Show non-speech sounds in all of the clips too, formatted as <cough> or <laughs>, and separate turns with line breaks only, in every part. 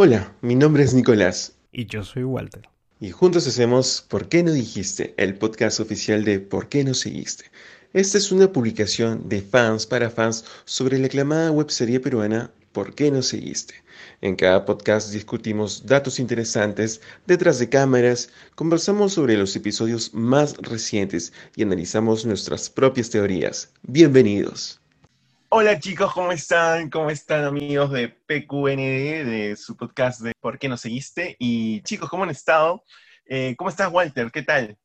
Hola, mi nombre es Nicolás.
Y yo soy Walter.
Y juntos hacemos ¿Por qué no dijiste? El podcast oficial de ¿Por qué no seguiste? Esta es una publicación de fans para fans sobre la aclamada webserie peruana ¿Por qué no seguiste? En cada podcast discutimos datos interesantes detrás de cámaras, conversamos sobre los episodios más recientes y analizamos nuestras propias teorías. Bienvenidos.
Hola chicos, ¿cómo están? ¿Cómo están amigos de PQND, de su podcast de ¿Por qué no seguiste? Y chicos, ¿cómo han estado? Eh, ¿Cómo estás Walter? ¿Qué tal?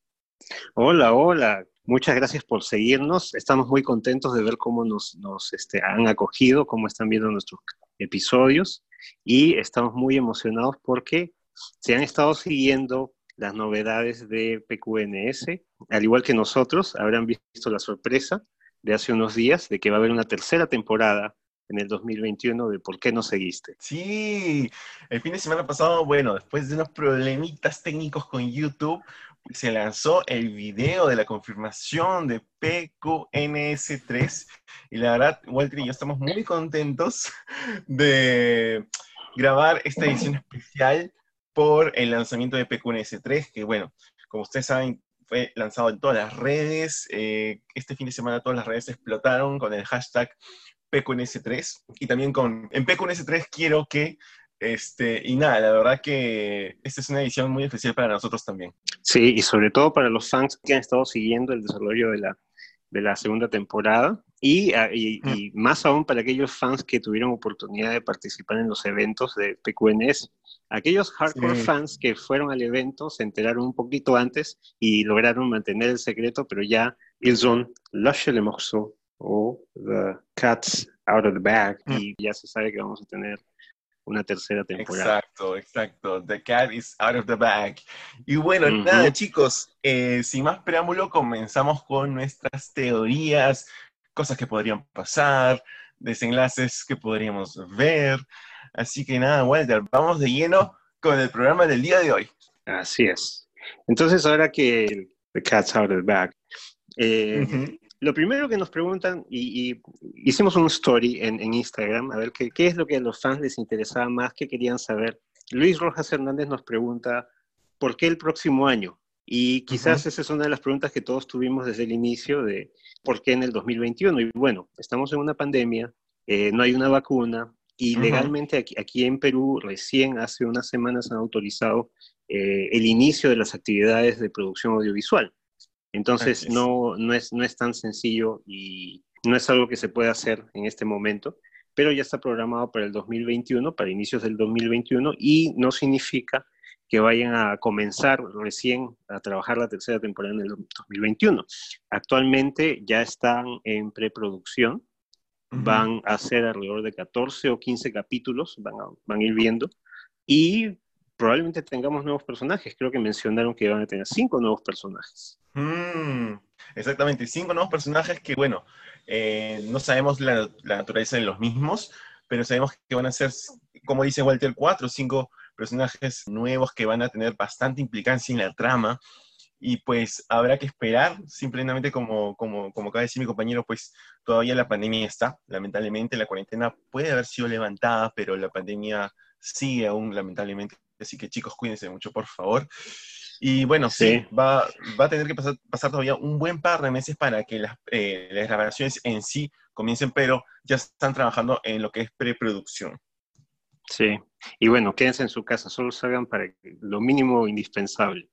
Hola, hola. Muchas gracias por seguirnos. Estamos muy contentos de ver cómo nos, este, han acogido, cómo están viendo nuestros episodios y estamos muy emocionados porque se han estado siguiendo las novedades de PQNS, al igual que nosotros, habrán visto la sorpresa de hace unos días de que va a haber una tercera temporada en el 2021 de ¿Por qué no seguiste?
Sí, el fin de semana pasado, bueno, después de unos problemitas técnicos con YouTube, se lanzó el video de la confirmación de PQNS3 y la verdad, Walter y yo estamos muy contentos de grabar esta edición especial por el lanzamiento de PQNS3, que bueno, como ustedes saben, fue lanzado en todas las redes. Eh, este fin de semana todas las redes explotaron con el hashtag PQNS3 y también con en PQNS3 quiero que este, y nada, la verdad que esta es una edición muy especial para nosotros también.
Sí, y sobre todo para los fans que han estado siguiendo el desarrollo de la, de la segunda temporada y, ah, mm. más aún para aquellos fans que tuvieron oportunidad de participar en los eventos de PQNS. Aquellos hardcore fans que fueron al evento se enteraron un poquito antes y lograron mantener el secreto, pero ya ils ont lâché le morceau o The Cats Out of the Bag mm. y ya se sabe que vamos a tener una tercera temporada.
Exacto, exacto. The cat is out of the bag. Y bueno, nada, chicos, eh, sin más preámbulo, comenzamos con nuestras teorías, cosas que podrían pasar, desenlaces que podríamos ver. Así que nada, Walter, vamos de lleno con el programa del día de hoy.
Así es. Entonces, ahora que The Cat's Out of the Bag, eh, lo primero que nos preguntan, y, hicimos un story en, Instagram, a ver qué, qué, es lo que a los fans les interesaba más, qué querían saber. Luis Rojas Hernández nos pregunta, ¿por qué el próximo año? Y quizás esa es una de las preguntas que todos tuvimos desde el inicio de por qué en el 2021. Y bueno, estamos en una pandemia, eh, no hay una vacuna, y legalmente aquí, aquí, en Perú recién hace unas semanas han autorizado eh, el inicio de las actividades de producción audiovisual. Entonces no, no, es, no es tan sencillo y no es algo que se pueda hacer en este momento, pero ya está programado para el 2021, para inicios del 2021, y no significa que vayan a comenzar recién a trabajar la tercera temporada en el 2021. Actualmente ya están en preproducción, van a ser alrededor de 14 o 15 capítulos, van a, van a ir viendo, y probablemente tengamos nuevos personajes. Creo que mencionaron que van a tener cinco nuevos personajes.
Mm, exactamente, cinco nuevos personajes que, bueno, eh, no sabemos la, naturaleza de los mismos, pero sabemos que van a ser, como dice Walter, cuatro o cinco personajes nuevos que van a tener bastante implicancia en la trama. Y pues habrá que esperar, simplemente como, como, como acaba de decir mi compañero, pues todavía la pandemia está, lamentablemente la cuarentena puede haber sido levantada, pero la pandemia sigue aún lamentablemente Así que chicos, cuídense mucho, por favor. Y bueno, sí, va, va, a tener que pasar, pasar, todavía un buen par de meses para que las, eh, las grabaciones en sí comiencen, pero ya están trabajando en lo que es preproducción.
Sí, y bueno, quédense en su casa, solo salgan para lo mínimo indispensable.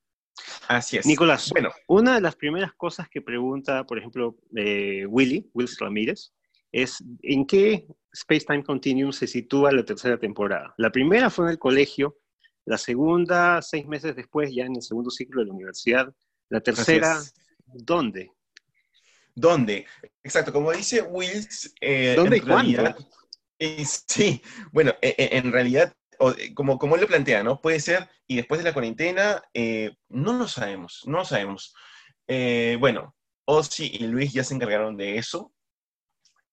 Así es.
Nicolás, bueno, una de las primeras cosas que pregunta, por ejemplo, eh, Willy, Wills Ramírez, es ¿en qué Space Time Continuum se sitúa la tercera temporada? La primera fue en el colegio, la segunda, seis meses después, ya en el segundo ciclo de la universidad. La tercera, ¿dónde?
¿Dónde? Exacto, como dice Wills.
Eh, ¿Dónde y cuándo?
sí, bueno, e, e, en realidad, como, como él lo plantea, ¿no? Puede ser, y después de la cuarentena, eh, no lo sabemos, no lo sabemos. Eh, bueno, Ozzy y Luis ya se encargaron de eso.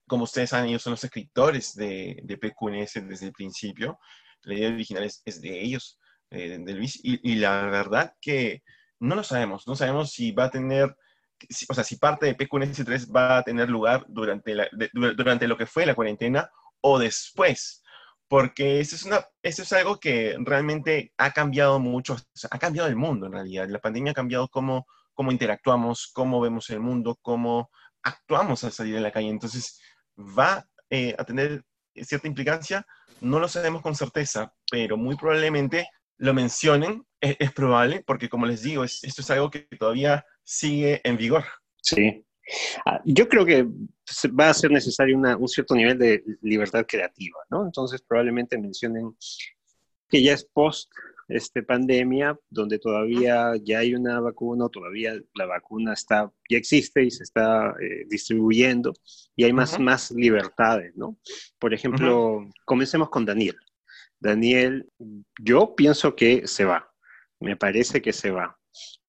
Como ustedes saben, ellos son los escritores de, de PQNS desde el principio. La idea original es, es de ellos. Eh, de Luis, y, la verdad que no lo sabemos, no sabemos si va a tener, o sea, si parte de PQNS3 va a tener lugar durante, la, durante lo que fue la cuarentena o después, porque eso es, una, eso es algo que realmente ha cambiado mucho, ha cambiado el mundo en realidad. La pandemia ha cambiado cómo, cómo interactuamos, cómo vemos el mundo, cómo actuamos al salir de la calle. Entonces, va eh, a tener cierta implicancia, no lo sabemos con certeza, pero muy probablemente lo mencionen, es, probable, porque como les digo, esto es algo que todavía sigue en vigor.
Sí. Ah, yo creo que va a ser necesario un cierto nivel de libertad creativa, ¿no? Entonces probablemente mencionen que ya es post este, pandemia, donde todavía ya hay una vacuna, todavía la vacuna está, ya existe y se está eh, distribuyendo, y hay más, más libertades, ¿no? Por ejemplo, comencemos con Daniel. Daniel, yo pienso que se va, me parece que se va.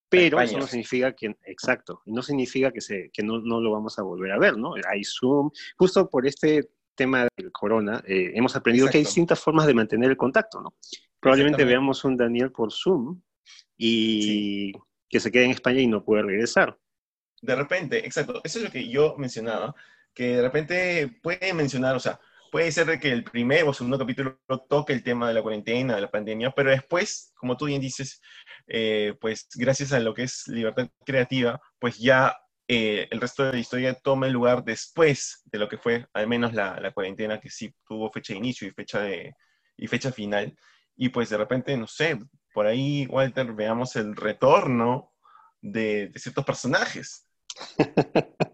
Pero eso no significa que, exacto, no significa que, se, que no, no, lo vamos a volver a ver, ¿no? Hay Zoom, justo por este tema del corona, eh, hemos aprendido que hay distintas formas de mantener el contacto, ¿no? Probablemente veamos un Daniel por Zoom y que se quede en España y no puede regresar.
De repente, exacto, eso es lo que yo mencionaba, que de repente puede mencionar, o sea, puede ser que el primer o segundo capítulo toque el tema de la cuarentena, de la pandemia, pero después, como tú bien dices, eh, pues gracias a lo que es libertad creativa, pues ya eh, el resto de la historia toma el lugar después de lo que fue al menos la, la cuarentena, que sí tuvo fecha de inicio y fecha, de, y fecha final. Y pues de repente, no sé, por ahí, Walter, veamos el retorno de, de ciertos personajes. <laughs>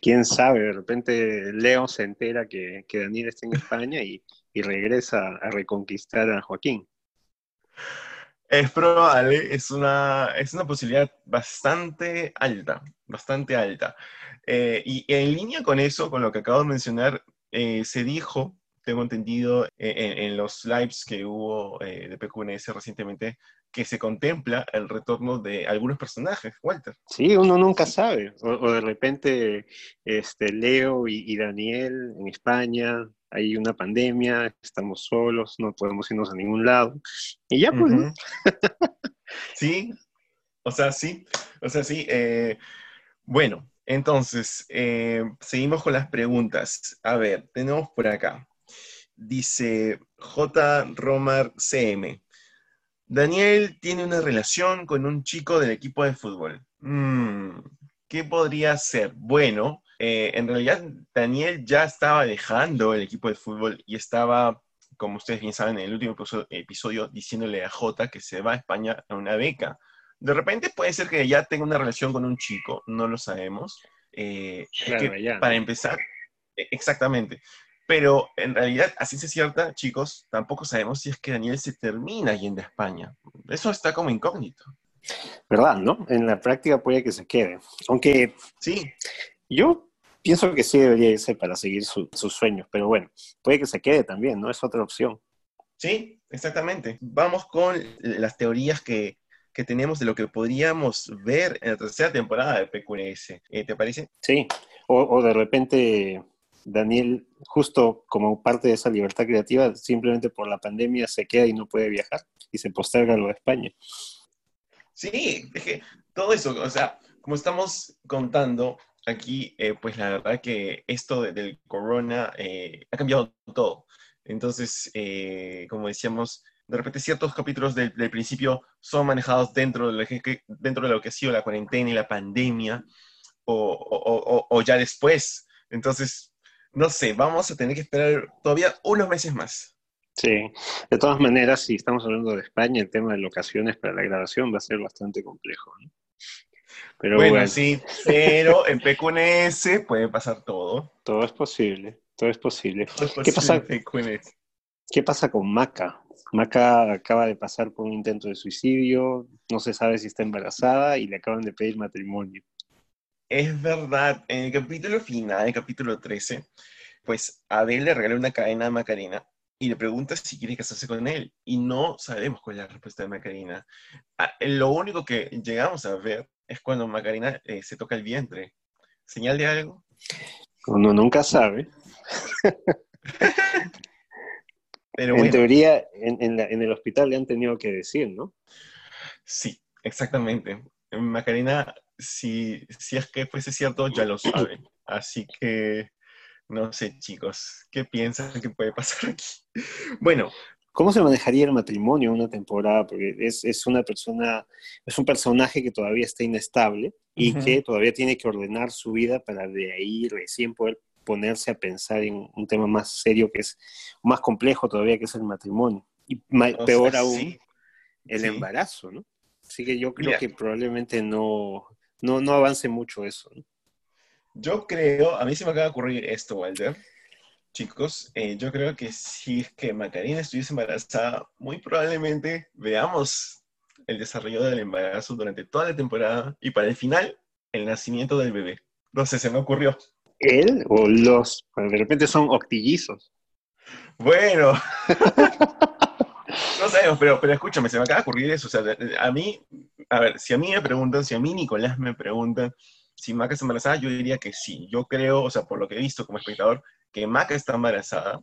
quién sabe, de repente Leo se entera que, que Daniel está en España y, y, regresa a reconquistar a Joaquín.
Es probable, es una, es una posibilidad bastante alta, bastante alta. Eh, y en línea con eso, con lo que acabo de mencionar, eh, se dijo, tengo entendido, eh, en, los lives que hubo de PQNS recientemente, que se contempla el retorno de algunos personajes, Walter.
Sí, uno nunca sabe. O, de repente este, Leo y, Daniel en España, hay una pandemia, estamos solos, no podemos irnos a ningún lado. Y ya pues. <laughs>
sí, o sea, sí, o sea, sí. Eh, bueno, entonces, eh, seguimos con las preguntas. A ver, tenemos por acá. Dice J. Romar CM. Daniel tiene una relación con un chico del equipo de fútbol. Mm, ¿Qué podría ser? Bueno, eh, en realidad Daniel ya estaba dejando el equipo de fútbol y estaba, como ustedes bien saben, en el último episodio, diciéndole a Jota que se va a España a una beca. De repente puede ser que ya tenga una relación con un chico, no lo sabemos. Eh, para empezar, e, exactamente. Pero en realidad, así es cierta, chicos, tampoco sabemos si es que Daniel se termina yendo a España. Eso está como incógnito.
¿Verdad? ¿No? En la práctica puede que se quede. Aunque sí, yo pienso que sí debería irse para seguir sus sueños, pero bueno, puede que se quede también, ¿no? Es otra opción.
Sí, exactamente. Vamos con las teorías que, que tenemos de lo que podríamos ver en la tercera temporada de PQS. Eh, ¿Te parece?
Sí, o, o de repente Daniel, justo como parte de esa libertad creativa, simplemente por la pandemia se queda y no puede viajar y se posterga lo de España.
Sí, es que todo eso, o sea, como estamos contando aquí, eh, pues la verdad que esto del corona eh, ha cambiado todo. Entonces, eh, como decíamos, de repente ciertos capítulos del, principio son manejados dentro de, lo que, dentro de lo que ha sido la cuarentena y la pandemia, o, o ya después. Entonces, no sé, vamos a tener que esperar todavía unos meses más.
Sí, de todas maneras, si estamos hablando de España, el tema de locaciones para la grabación va a ser bastante complejo.
Pero bueno, sí, pero en PQNS puede pasar todo.
Todo es posible, todo es posible. ¿Qué, pasa, ¿Qué pasa con Maca? Maca acaba de pasar por un intento de suicidio, no se sabe si está embarazada y le acaban de pedir matrimonio.
Es verdad, en el capítulo final, el capítulo 13, pues Abel le regala una cadena a Macarena y le pregunta si quiere casarse con él. Y no sabemos cuál es la respuesta de Macarena. Ah, lo único que llegamos a ver es cuando Macarena eh, se toca el vientre. ¿Señal de algo?
Uno nunca sabe. <laughs> Pero en teoría, en, en el hospital le han tenido que decir, ¿no?
Sí, exactamente. Macarena si, si es que fuese cierto, ya lo saben. Así que No sé, chicos, ¿qué piensan que puede pasar aquí? <laughs> Bueno.
¿Cómo se manejaría el matrimonio en una temporada? Porque es, una persona, es un personaje que todavía está inestable y que todavía tiene que ordenar su vida para de ahí recién poder ponerse a pensar en un tema más serio que es más complejo todavía que es el matrimonio. Y peor aún, el embarazo, ¿no? Así que yo creo que probablemente no, no, no avance mucho eso. ¿no?
Yo creo, a mí se me acaba de ocurrir esto, Walter. Chicos, eh, yo creo que si es que Macarena estuviese embarazada, muy probablemente veamos el desarrollo del embarazo durante toda la temporada y para el final, el nacimiento del bebé. No sé, se me ocurrió.
¿Él o los? De repente son octillizos.
Bueno. <laughs> no sabemos, pero, pero escúchame, se me acaba de ocurrir eso. O sea, a mí, a ver, si a mí me preguntan, si a mí Nicolás me pregunta si Maca está embarazada, yo diría que sí. Yo creo, o sea, por lo que he visto como espectador, que Maca está embarazada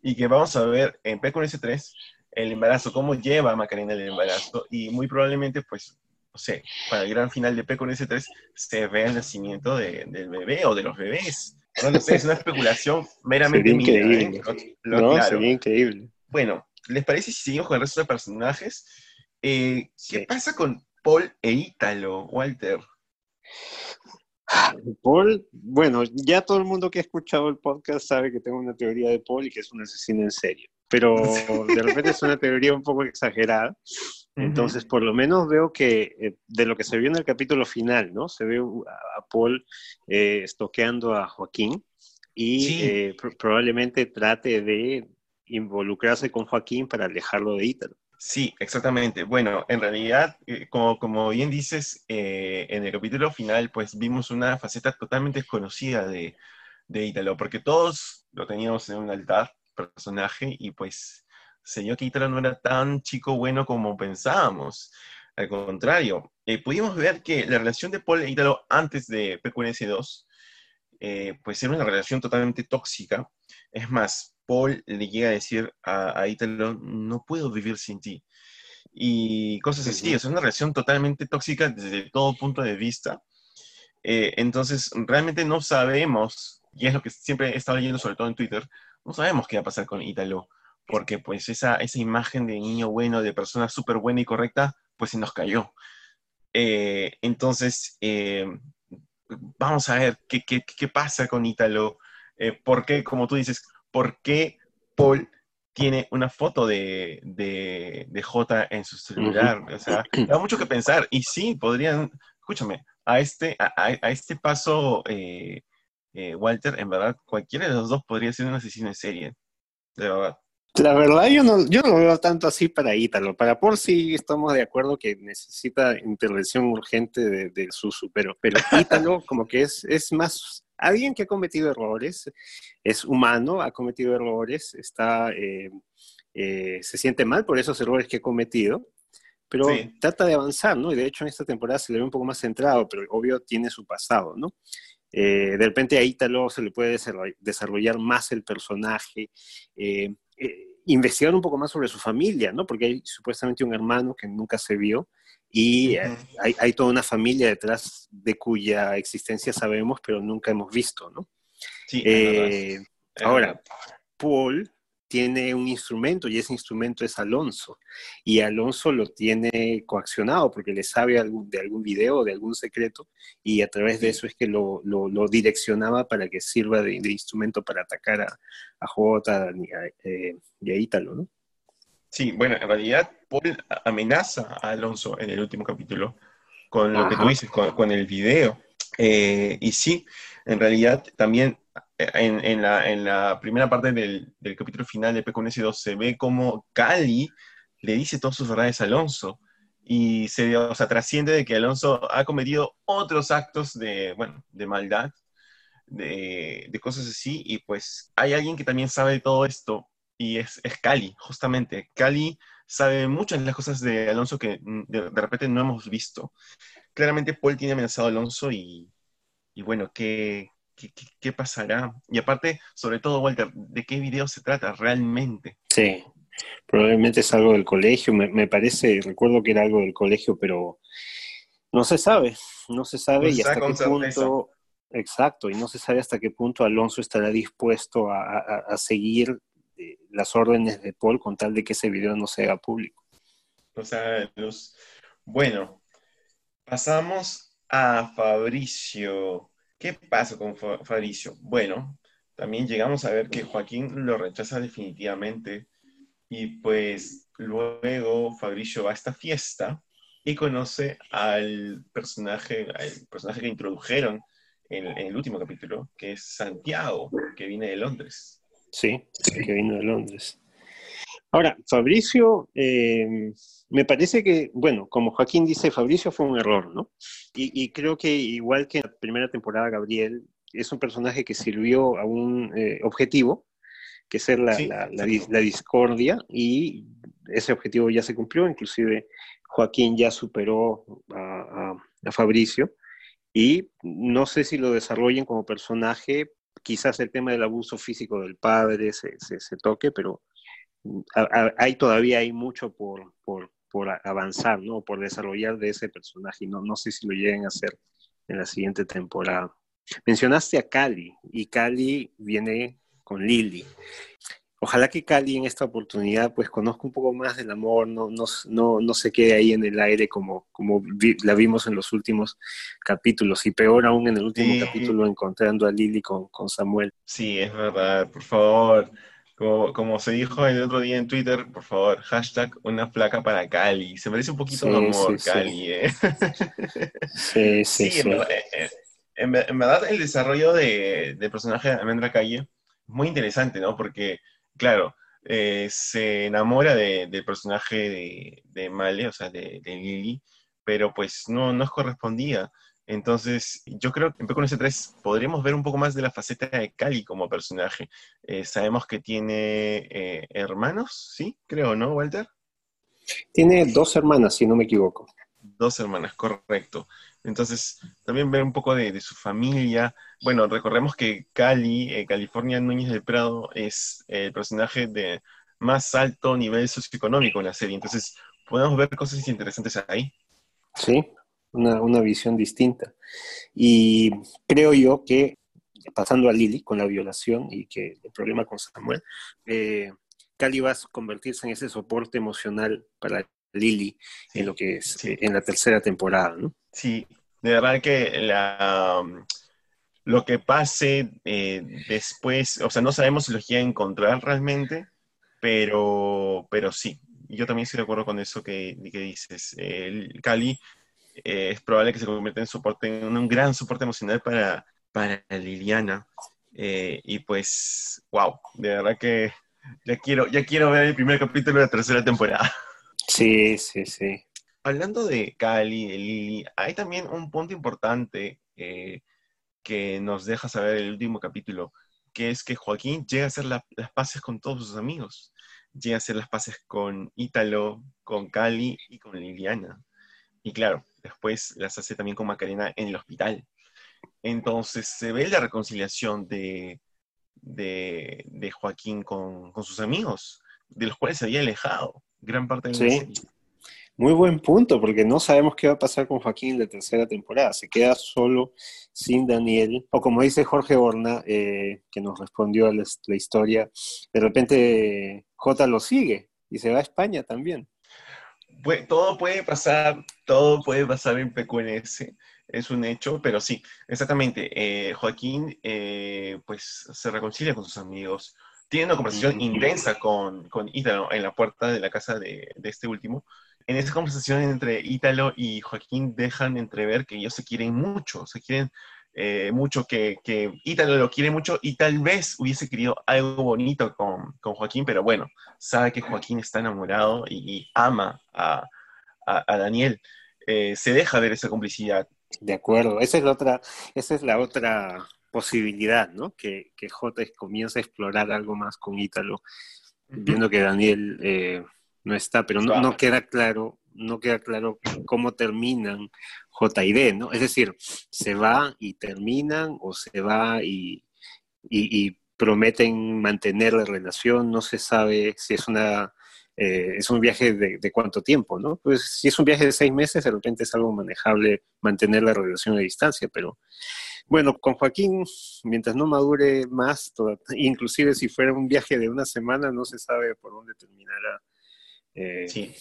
y que vamos a ver en s 3 el embarazo, cómo lleva a Macarena el embarazo y muy probablemente, pues, no sé, para el gran final de s 3 se vea el nacimiento del bebé o de los bebés. No, sé, es una especulación meramente
¿eh? increíble. no, sería increíble.
Bueno, ¿les parece si seguimos con el resto de personajes? Eh, ¿Qué pasa con Paul e Ítalo, Walter?
Paul, bueno, ya todo el mundo que ha escuchado el podcast sabe que tengo una teoría de Paul y que es un asesino en serio, pero de repente es una teoría un poco exagerada. <laughs> Entonces, por lo menos veo que eh, de lo que se vio en el capítulo final, ¿no? Se ve a Paul eh, estoqueando a Joaquín y eh, probablemente trate de involucrarse con Joaquín para alejarlo de Ítalo.
Sí, exactamente. Bueno, en realidad, eh, como, como, bien dices, eh, en el capítulo final, pues vimos una faceta totalmente desconocida de, de Ítalo, porque todos lo teníamos en un altar, personaje, y pues se dio que Ítalo no era tan chico bueno como pensábamos. Al contrario, eh, pudimos ver que la relación de Paul e Ítalo antes de PQNS2, pues era una relación totalmente tóxica. Es más, Paul le llega a decir a, a Italo, no puedo vivir sin ti. Y cosas así, es una relación totalmente tóxica desde todo punto de vista. Eh, entonces, realmente no sabemos, y es lo que siempre he estado leyendo, sobre todo en Twitter, no sabemos qué va a pasar con Italo, porque pues esa, esa imagen de niño bueno, de persona súper buena y correcta, pues se nos cayó. Eh, entonces, eh, vamos a ver qué, qué, qué pasa con Italo, porque, como tú dices, por qué Paul tiene una foto de, de, J en su celular. O sea, da mucho que pensar. Y sí, podrían, escúchame, a este, a, este paso, eh, eh, Walter, en verdad, cualquiera de los dos podría ser un asesino en serie. De verdad.
La verdad, yo no, yo no lo veo tanto así para Ítalo. Para Paul sí estamos de acuerdo que necesita intervención urgente de, de Susu, pero, pero Ítalo como que es, es más alguien que ha cometido errores, es humano, ha cometido errores, está, eh, eh, se siente mal por esos errores que ha cometido, pero trata de avanzar, ¿no? Y de hecho en esta temporada se le ve un poco más centrado, pero obvio tiene su pasado, ¿no? Eh, de repente a Ítalo se le puede desarrollar más el personaje, investigar un poco más sobre su familia, ¿no? Porque hay supuestamente un hermano que nunca se vio y eh, hay, toda una familia detrás de cuya existencia sabemos, pero nunca hemos visto, ¿no?
Sí, eh,
ahora, Paul tiene un instrumento y ese instrumento es Alonso. Y Alonso lo tiene coaccionado porque le sabe de algún video, de algún secreto, y a través de eso es que lo, direccionaba para que sirva de, instrumento para atacar a, a Jota eh, y a Ítalo, ¿no?
Sí, bueno, en realidad Paul amenaza a Alonso en el último capítulo con lo que tú dices, con, el video. Eh, y sí, en realidad también eh, en, la, primera parte del, capítulo final de PQNS2 se ve como Cali le dice todas sus verdades a Alonso y se o sea, trasciende de que Alonso ha cometido otros actos de, bueno, de maldad, de, de, cosas así, y pues hay alguien que también sabe todo esto y es, es Cali, justamente. Cali sabe muchas de las cosas de Alonso que mm, de, repente no hemos visto. Claramente Paul tiene amenazado a Alonso y, y bueno, ¿qué, qué, qué, pasará? Y aparte, sobre todo, Walter, ¿de qué video se trata realmente?
Sí, probablemente es algo del colegio, me, me parece, recuerdo que era algo del colegio, pero no se sabe, no se sabe y hasta qué punto Exacto, y no se sabe hasta qué punto Alonso estará dispuesto a, seguir eh, las órdenes de Paul con tal de que ese video no se haga público.
O sea, los... Bueno, pasamos a Fabricio. ¿Qué pasa con Fabricio? Bueno, también llegamos a ver que Joaquín lo rechaza definitivamente y pues luego Fabricio va a esta fiesta y conoce al personaje, al personaje que introdujeron en, el último capítulo, que es Santiago, que viene de Londres.
Sí, que vino de Londres. Ahora, Fabricio, eh, me parece que, bueno, como Joaquín dice, Fabricio fue un error, ¿no? Y, creo que igual que en la primera temporada, Gabriel es un personaje que sirvió a un eh, objetivo, que es ser la, la, discordia, y ese objetivo ya se cumplió, inclusive Joaquín ya superó a, Fabricio y no sé si lo desarrollen como personaje, quizás el tema del abuso físico del padre se, toque, pero hay todavía hay mucho por, por, avanzar, ¿no? Por desarrollar de ese personaje no, no sé si lo lleguen a hacer en la siguiente temporada. Mencionaste a Cali y Cali viene con Lily. Ojalá que Cali en esta oportunidad pues conozca un poco más del amor, no, no, no, no se quede ahí en el aire como, como la vimos en los últimos capítulos y peor aún en el último capítulo encontrando a Lily con, con, Samuel.
Sí, es verdad, por favor. Como, como, se dijo el otro día en Twitter, por favor, hashtag una placa para Cali. Se merece un poquito de amor, Cali. ¿eh?
Sí, sí, sí.
Eh, en, verdad, el desarrollo de, de personaje de Amendra Calle es muy interesante, ¿no? Porque claro, eh, se enamora del personaje de, Male, o sea, de, Lily, pero pues no, no correspondía. Entonces, yo creo que en ese 3 podríamos ver un poco más de la faceta de Cali como personaje. Eh, sabemos que tiene eh, hermanos, ¿sí? Creo, ¿no, Walter?
Tiene dos hermanas, si no me equivoco.
Dos hermanas, correcto. Entonces, también ver un poco de, su familia. Bueno, recordemos que Cali, eh, California Núñez del Prado, es el personaje de más alto nivel socioeconómico en la serie. Entonces, podemos ver cosas interesantes ahí.
Sí, una, visión distinta. Y creo yo que, pasando a Lily con la violación y que el problema con Samuel, eh, Cali va a convertirse en ese soporte emocional para Lily en lo que es eh, en la tercera temporada, ¿no?
Sí, de verdad que la, lo que pase eh, después, o sea, no sabemos si los quiere encontrar realmente, pero, pero sí, yo también estoy de acuerdo con eso que, que dices. El Cali eh, es probable que se convierta en soporte, en un gran soporte emocional para, para Liliana. y pues, wow, de verdad que ya quiero, ya quiero ver el primer capítulo de la tercera temporada. <laughs>
Sí, sí, sí.
Hablando de Cali, de Lili, hay también un punto importante eh, que nos deja saber el último capítulo, que es que Joaquín llega a hacer las paces con todos sus amigos. Llega a hacer las paces con Ítalo, con Cali y con Liliana. Y claro, después las hace también con Macarena en el hospital. Entonces se ve la reconciliación de, de, Joaquín con, con, sus amigos, de los cuales se había alejado gran parte de la serie.
Muy buen punto, porque no sabemos qué va a pasar con Joaquín en la tercera temporada. Se queda solo, sin Daniel. O como dice Jorge Horna, eh, que nos respondió a la, historia, de repente J lo sigue y se va a España también.
todo puede pasar, todo puede pasar en PQNS, es un hecho, pero sí, exactamente. Eh, Joaquín eh, pues se reconcilia con sus amigos, tiene una conversación intensa con, con Ítalo en la puerta de la casa de, de, este último. En esa conversación entre Ítalo y Joaquín dejan entrever que ellos se quieren mucho, se quieren eh, mucho, que, que, Ítalo lo quiere mucho y tal vez hubiese querido algo bonito con, con Joaquín, pero bueno, sabe que Joaquín está enamorado y, ama a, a, Daniel. Eh, se deja ver esa complicidad.
De acuerdo, esa es la otra, esa es la otra posibilidad, ¿no? Que, que J comienza a explorar algo más con Ítalo, viendo que Daniel eh, no está, pero no, queda claro, no queda claro cómo terminan J y D, ¿no? Es decir, se va y terminan, o se va y, y, prometen mantener la relación, no se sabe si es una eh, es un viaje de, de, cuánto tiempo, ¿no? Pues si es un viaje de seis meses, de repente es algo manejable mantener la relación a distancia, pero Bueno, con Joaquín, mientras no madure más, inclusive si fuera un viaje de una semana, no se sabe por dónde terminará.
Eh, sí,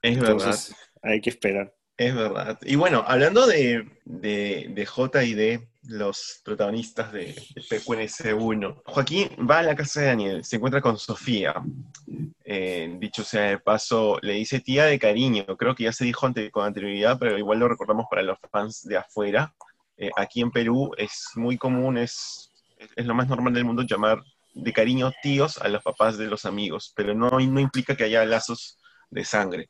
es verdad.
Hay que esperar.
Es verdad. Y bueno, hablando de, de, J y de los protagonistas de, PQNS1, Joaquín va a la casa de Daniel, se encuentra con Sofía. Eh, dicho sea de paso, le dice tía de cariño. Creo que ya se dijo con anterioridad, pero igual lo recordamos para los fans de afuera. Eh, aquí en Perú es muy común, es, es lo más normal del mundo llamar de cariño tíos a los papás de los amigos, pero no, no implica que haya lazos de sangre.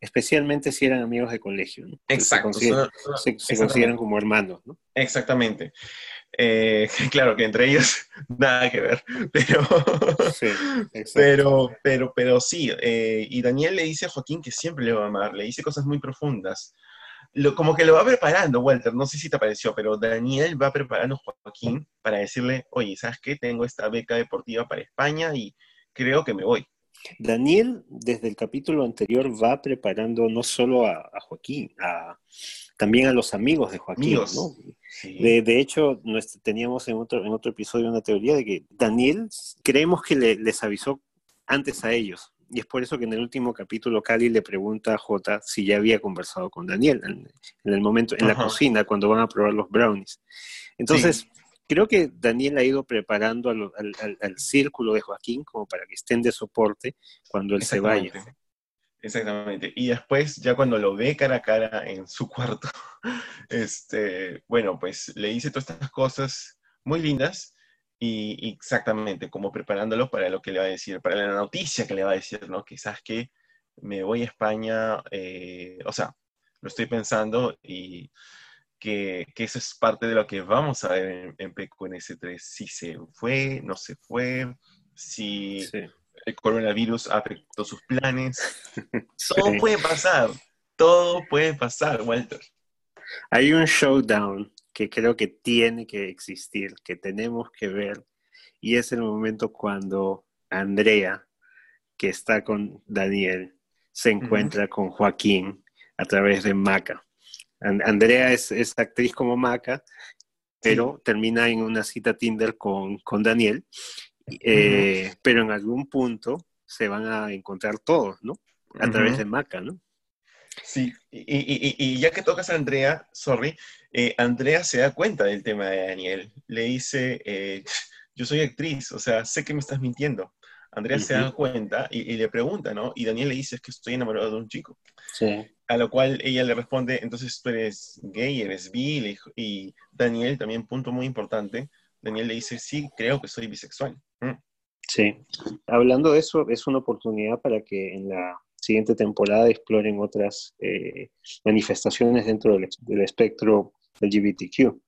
Especialmente si eran amigos de colegio. ¿no?
Exacto.
Se, consideran, como hermanos. ¿no?
Exactamente. Eh, <laughs> claro que entre ellos <laughs> nada que ver, <laughs> pero sí, pero, pero, pero sí, eh, y Daniel le dice a Joaquín que siempre le va a amar, le dice cosas muy profundas. Lo, como que lo va preparando, Walter, no sé si te pareció, pero Daniel va preparando a Joaquín para decirle, oye, ¿sabes qué? Tengo esta beca deportiva para España y creo que me voy.
Daniel, desde el capítulo anterior, va preparando no solo a, Joaquín, también a los amigos de Joaquín. De, hecho, teníamos en otro, en otro episodio una teoría de que Daniel creemos que les avisó antes a ellos. Y es por eso que en el último capítulo Cali le pregunta a Jota si ya había conversado con Daniel en, el momento, en la cocina, cuando van a probar los brownies. Entonces, creo que Daniel ha ido preparando al, círculo de Joaquín como para que estén de soporte cuando él se vaya.
Exactamente. Y después, ya cuando lo ve cara a cara en su cuarto, <laughs> este, bueno, pues le dice todas estas cosas muy lindas y, exactamente como preparándolo para lo que le va a decir, para la noticia que le va a decir, ¿no? Quizás que me voy a España, eh, o sea, lo estoy pensando y que, eso es parte de lo que vamos a ver en, PQNS3, si se fue, no se fue, si el coronavirus afectó sus planes. <laughs> Todo puede pasar, todo puede pasar, Walter.
Hay un showdown que creo que tiene que existir, que tenemos que ver, y es el momento cuando Andrea, que está con Daniel, se encuentra con Joaquín a través de Maca. Andrea es, actriz como Maca, pero termina en una cita Tinder con, Daniel, eh, pero en algún punto se van a encontrar todos, ¿no? A través de Maca, ¿no?
Sí, y, ya que tocas a Andrea, sorry, eh, Andrea se da cuenta del tema de Daniel. Le dice, eh, <laughs> yo soy actriz, o sea, sé que me estás mintiendo. Andrea se da cuenta y, le pregunta, ¿no? Y Daniel le dice, es que estoy enamorado de un chico. Sí. A lo cual ella le responde, entonces tú eres gay, eres bi, y Daniel, también punto muy importante, Daniel le dice, sí, creo que soy bisexual. Mm.
Sí, hablando de eso, es una oportunidad para que en la siguiente temporada exploren otras eh, manifestaciones dentro del, espectro LGBTQ.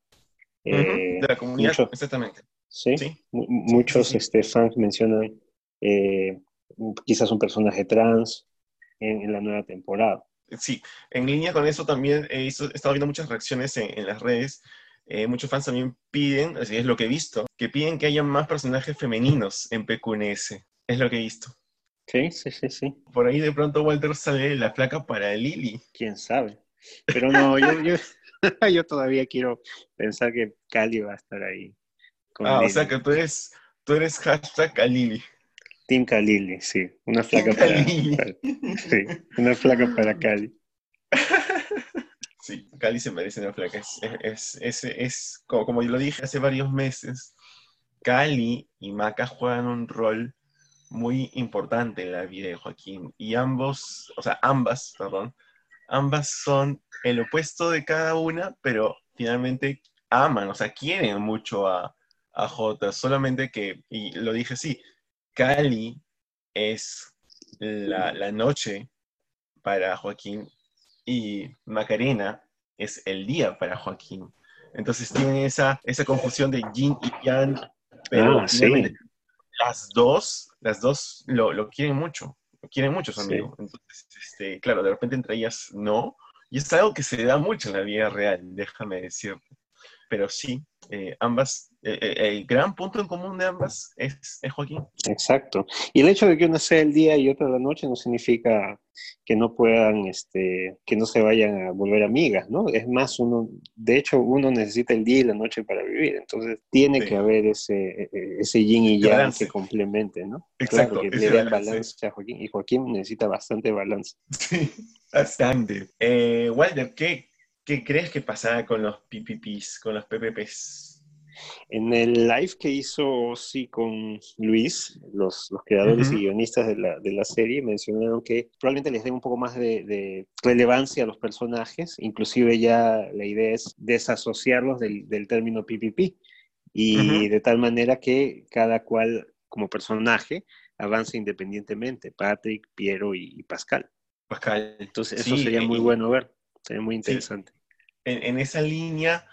Eh, de la comunidad, exactamente.
Sí, muchos Este, fans mencionan eh, quizás un personaje trans en la nueva temporada
sí, en línea con eso también he, estado viendo muchas reacciones en, las redes. Eh, muchos fans también piden, así es lo que he visto, que piden que haya más personajes femeninos en PQNS. Es lo que he visto.
Sí, sí, sí, sí.
Por ahí de pronto Walter sale la placa para Lily.
Quién sabe. Pero no, yo, <laughs> yo, todavía quiero pensar que Cali va a estar ahí.
ah, o sea que tú eres, tú eres hashtag Lily.
Team Kalili, sí. Una flaca <laughs> para, sí, una flaca para Cali. <laughs>
Sí, Cali se merece una flaca. Es, es, es, como, como, yo lo dije hace varios meses, Cali y Maca juegan un rol muy importante en la vida de Joaquín. Y ambos, o sea, ambas, perdón, ambas son el opuesto de cada una, pero finalmente aman, o sea, quieren mucho a, a Jota. Solamente que, y lo dije así, Cali es la, noche para Joaquín y Macarena es el día para Joaquín. Entonces tienen esa, esa confusión de yin y yang, pero ah, las dos, las dos lo, quieren mucho, lo quieren mucho su amigo. Entonces, este, claro, de repente entre ellas no, y es algo que se da mucho en la vida real, déjame decirte. Pero sí, eh, ambas, eh, eh, el gran punto en común de ambas es, Joaquín.
Exacto. Y el hecho de que una sea el día y otra la noche no significa que no puedan, este, que no se vayan a volver amigas, ¿no? Es más, uno, de hecho, uno necesita el día y la noche para vivir, entonces tiene que haber ese, ese yin y yang que complemente, ¿no?
Exacto.
que le den balance a Joaquín, y Joaquín necesita bastante balance.
Sí, bastante. Walter, ¿qué, ¿Qué crees que pasará con los PPPs, con los PPPs?
En el live que hizo sí con Luis, los, los creadores y guionistas de la, de la, serie mencionaron que probablemente les den un poco más de, relevancia a los personajes, inclusive ya la idea es desasociarlos del, del término PPP y de tal manera que cada cual como personaje avance independientemente, Patrick, Piero y, Pascal.
Pascal.
Entonces eso sería muy bueno ver, sería muy interesante
en, esa línea,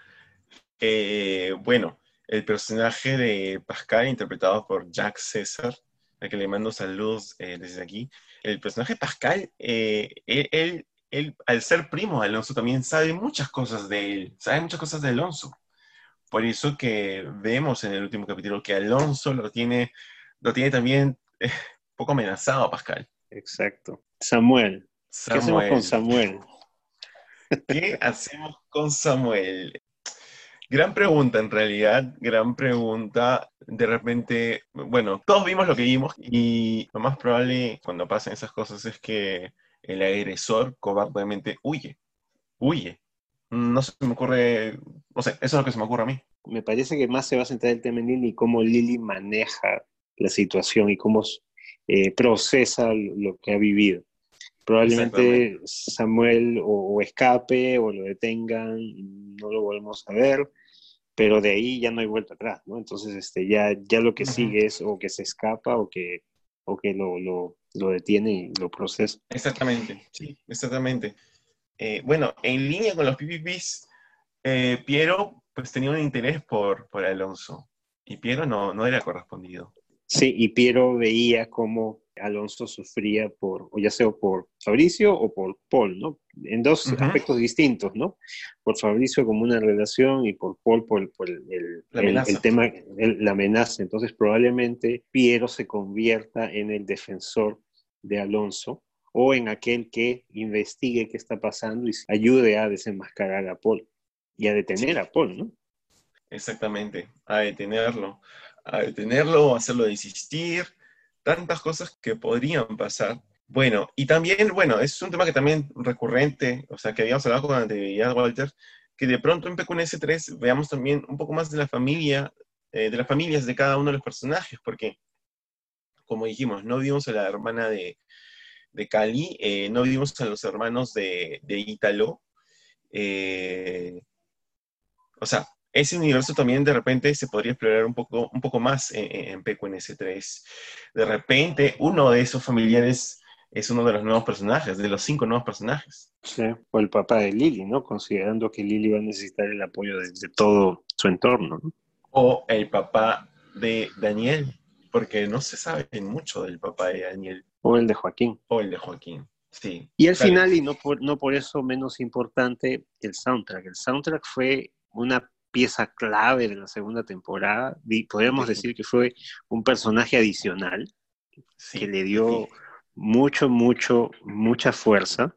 eh, bueno, el personaje de Pascal, interpretado por Jack César, a que le mando saludos eh, desde aquí, el personaje Pascal, eh, él, él, al ser primo de Alonso, también sabe muchas cosas de él, sabe muchas cosas de Alonso. Por eso que vemos en el último capítulo que Alonso lo tiene, lo tiene también poco amenazado a Pascal.
Exacto. Samuel. Samuel. ¿Qué hacemos con Samuel?
¿Qué hacemos con Samuel? Gran pregunta, en realidad, gran pregunta. De repente, bueno, todos vimos lo que vimos y lo más probable cuando pasen esas cosas es que el agresor cobardemente huye, huye. No se me ocurre, no sé, eso es lo que se me ocurre a mí.
Me parece que más se va a centrar el tema en Lili y cómo Lili maneja la situación y cómo eh, procesa lo que ha vivido. Probablemente Samuel o, escape o lo detengan, no lo volvemos a ver, pero de ahí ya no hay vuelta atrás, ¿no? Entonces este, ya, ya lo que sigue es o que se escapa o que, o que lo, lo, lo detiene y lo procesa.
Exactamente, sí, exactamente. Eh, bueno, en línea con los PPPs, eh, Piero pues tenía un interés por, por Alonso y Piero no, no era correspondido.
Sí, y Piero veía cómo Alonso sufría por, o ya sea por Fabricio o por Paul, ¿no? En dos aspectos distintos, ¿no? Por Fabricio como una relación y por Paul por, el, el, tema, la amenaza. Entonces probablemente Piero se convierta en el defensor de Alonso o en aquel que investigue qué está pasando y ayude a desenmascarar a Paul y a detener a Paul, ¿no?
Exactamente, a detenerlo a detenerlo, hacerlo desistir, tantas cosas que podrían pasar. Bueno, y también, bueno, es un tema que también recurrente, o sea, que habíamos hablado con anterioridad, Walter, que de pronto en PQNS 3 veamos también un poco más de la familia, eh, de las familias de cada uno de los personajes, porque, como dijimos, no vimos a la hermana de, de Cali, eh, no vimos a los hermanos de, de Ítalo, eh, o sea, ese universo también de repente se podría explorar un poco, un poco más en, en PQNS3. De repente, uno de esos familiares es uno de los nuevos personajes, de los cinco nuevos personajes.
Sí, o el papá de Lily, ¿no? Considerando que Lily va a necesitar el apoyo de, todo su entorno, ¿no?
O el papá de Daniel, porque no se sabe mucho del papá de Daniel.
O el de Joaquín.
O el de Joaquín, sí.
Y al final, y no por, no por eso menos importante, el soundtrack. El soundtrack fue una pieza clave de la segunda temporada. Podríamos decir que fue un personaje adicional que le dio mucho, mucho, mucha fuerza.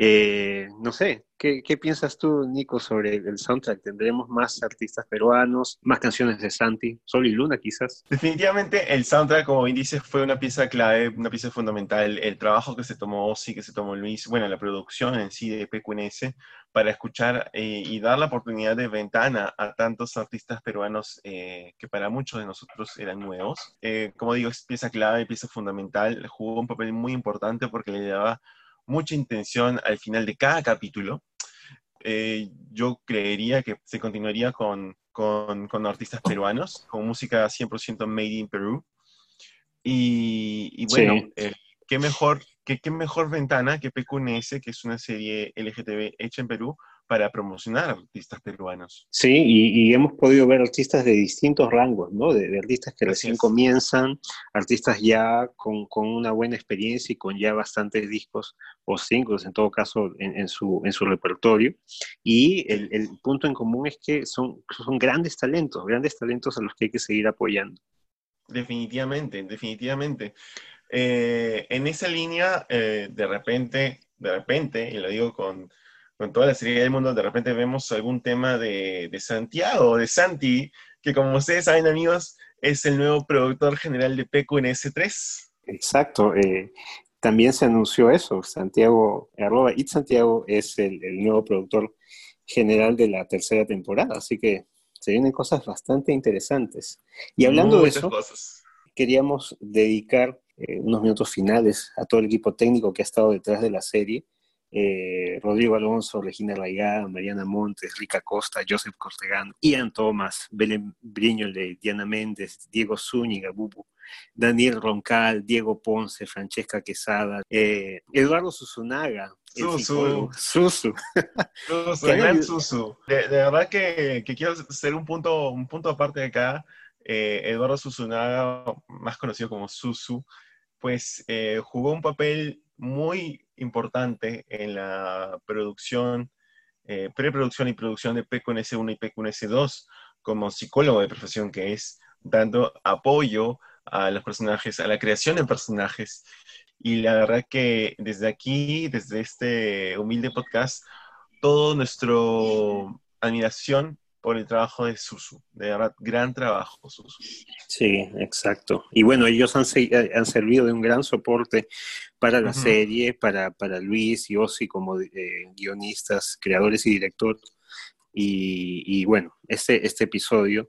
Eh, no sé, ¿qué, piensas tú, Nico, sobre el soundtrack? ¿Tendremos más artistas peruanos, más canciones de Santi, Sol y Luna quizás?
Definitivamente el soundtrack, como bien dices, fue una pieza clave, una pieza fundamental. El trabajo que se tomó sí que se tomó Luis, bueno, la producción en sí de PQNS, para escuchar eh, y dar la oportunidad de ventana a tantos artistas peruanos eh, que para muchos de nosotros eran nuevos. como digo, es pieza clave, pieza fundamental, jugó un papel muy importante porque le daba mucha intención al final de cada capítulo. Eh, yo creería que se continuaría con, con, con, artistas peruanos, con música 100% made in Perú. Y, y bueno, eh, ¿qué, mejor, qué, qué, mejor ventana que PQNS, que es una serie LGTB hecha en Perú, para promocionar artistas peruanos.
Sí, y, hemos podido ver artistas de distintos rangos, ¿no? De, artistas que recién comienzan, artistas ya con, una buena experiencia y con ya bastantes discos o singles, en todo caso, en, su, en su repertorio. Y el, el, punto en común es que son, son grandes talentos, grandes talentos a los que hay que seguir apoyando.
Definitivamente, definitivamente. Eh, en esa línea, eh, de repente, de repente, y lo digo con, con, toda la serie del mundo, de repente vemos algún tema de, de Santiago, de Santi, que como ustedes saben, amigos, es el nuevo productor general de PQNS3.
Exacto. Eh, también se anunció eso. Santiago, arroba It Santiago es el, el, nuevo productor general de la tercera temporada. Así que se vienen cosas bastante interesantes. Y hablando de eso, queríamos dedicar eh, unos minutos finales a todo el equipo técnico que ha estado detrás de la serie. Eh, Rodrigo Alonso, Regina Raigada, Mariana Montes, Rica Costa, Joseph Cortegano, Ian Thomas, Belén Briñole, Diana Méndez, Diego Zúñiga, Bubu, Daniel Roncal, Diego Ponce, Francesca Quesada, eh, Eduardo Susunaga,
Susu. Susu. <laughs> Susu, De, verdad que, quiero hacer un punto, un punto aparte de acá. Eh, Eduardo Susunaga, más conocido como Susu, pues eh, jugó un papel muy importante en la producción, eh, preproducción y producción de PQNS1 y PQNS2 como psicólogo de profesión que es, dando apoyo a los personajes, a la creación de personajes. Y la verdad que desde aquí, desde este humilde podcast, todo nuestro admiración por el trabajo de Susu. De verdad, gran trabajo, Susu.
Sí, exacto. Y bueno, ellos han, eh, han servido de un gran soporte para la serie, para, para, Luis y Osi como eh, guionistas, creadores y directores. Y, y, bueno, este, este episodio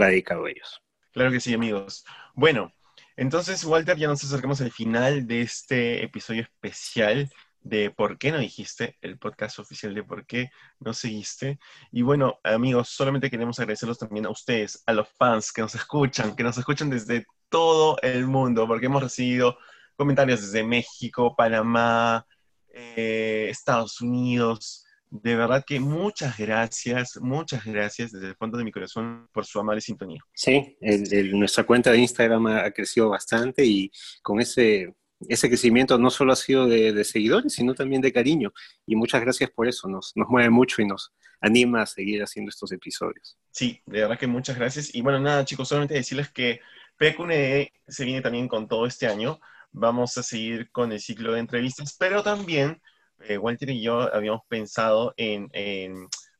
va dedicado a ellos.
Claro que sí, amigos. Bueno, entonces, Walter, ya nos acercamos al final de este episodio especial de ¿Por qué no dijiste? El podcast oficial de ¿Por qué no seguiste? Y bueno, amigos, solamente queremos agradecerlos también a ustedes, a los fans que nos escuchan, que nos escuchan desde todo el mundo, porque hemos recibido comentarios desde México, Panamá, eh, Estados Unidos, de verdad que muchas gracias, muchas gracias desde el fondo de mi corazón por su amable sintonía.
Sí, nuestra cuenta de Instagram ha, crecido bastante y con ese, ese crecimiento no solo ha sido de, seguidores, sino también de cariño. Y muchas gracias por eso, nos, nos mueve mucho y nos anima a seguir haciendo estos episodios.
Sí, de verdad que muchas gracias. Y bueno, nada chicos, solamente decirles que PQNE se viene también con todo este año. Vamos a seguir con el ciclo de entrevistas, pero también eh, Walter y yo habíamos pensado en,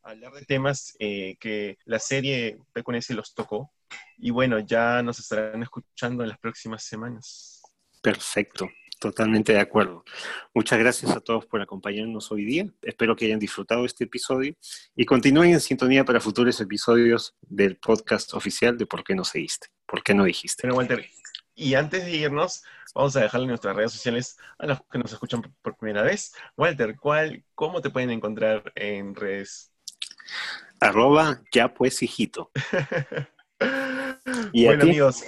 hablar de temas eh, que la serie PQNS los tocó. Y bueno, ya nos estarán escuchando en las próximas semanas.
Perfecto, totalmente de acuerdo. Muchas gracias a todos por acompañarnos hoy día. Espero que hayan disfrutado este episodio y continúen en sintonía para futuros episodios del podcast oficial de ¿Por qué no seguiste? ¿Por qué no dijiste?
Bueno, Walter, y antes de irnos, vamos a dejarle nuestras redes sociales a los que nos escuchan por primera vez. Walter, ¿cuál, ¿cómo te pueden encontrar en redes?
Arroba ya pues hijito. <laughs>
bueno, amigos,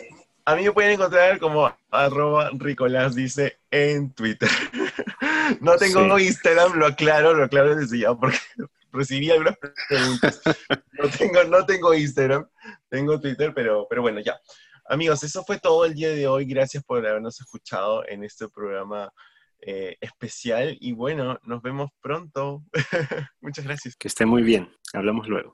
a mí me pueden encontrar como arroba Ricolás dice en Twitter. <laughs> no tengo Instagram, lo aclaro, lo aclaro desde ya porque <laughs> recibí algunas preguntas. No tengo, no tengo Instagram, tengo Twitter, pero, pero bueno, ya. Amigos, eso fue todo el día de hoy. Gracias por habernos escuchado en este programa eh, especial. Y bueno, nos vemos pronto. <laughs> Muchas gracias.
Que esté muy bien. Hablamos luego.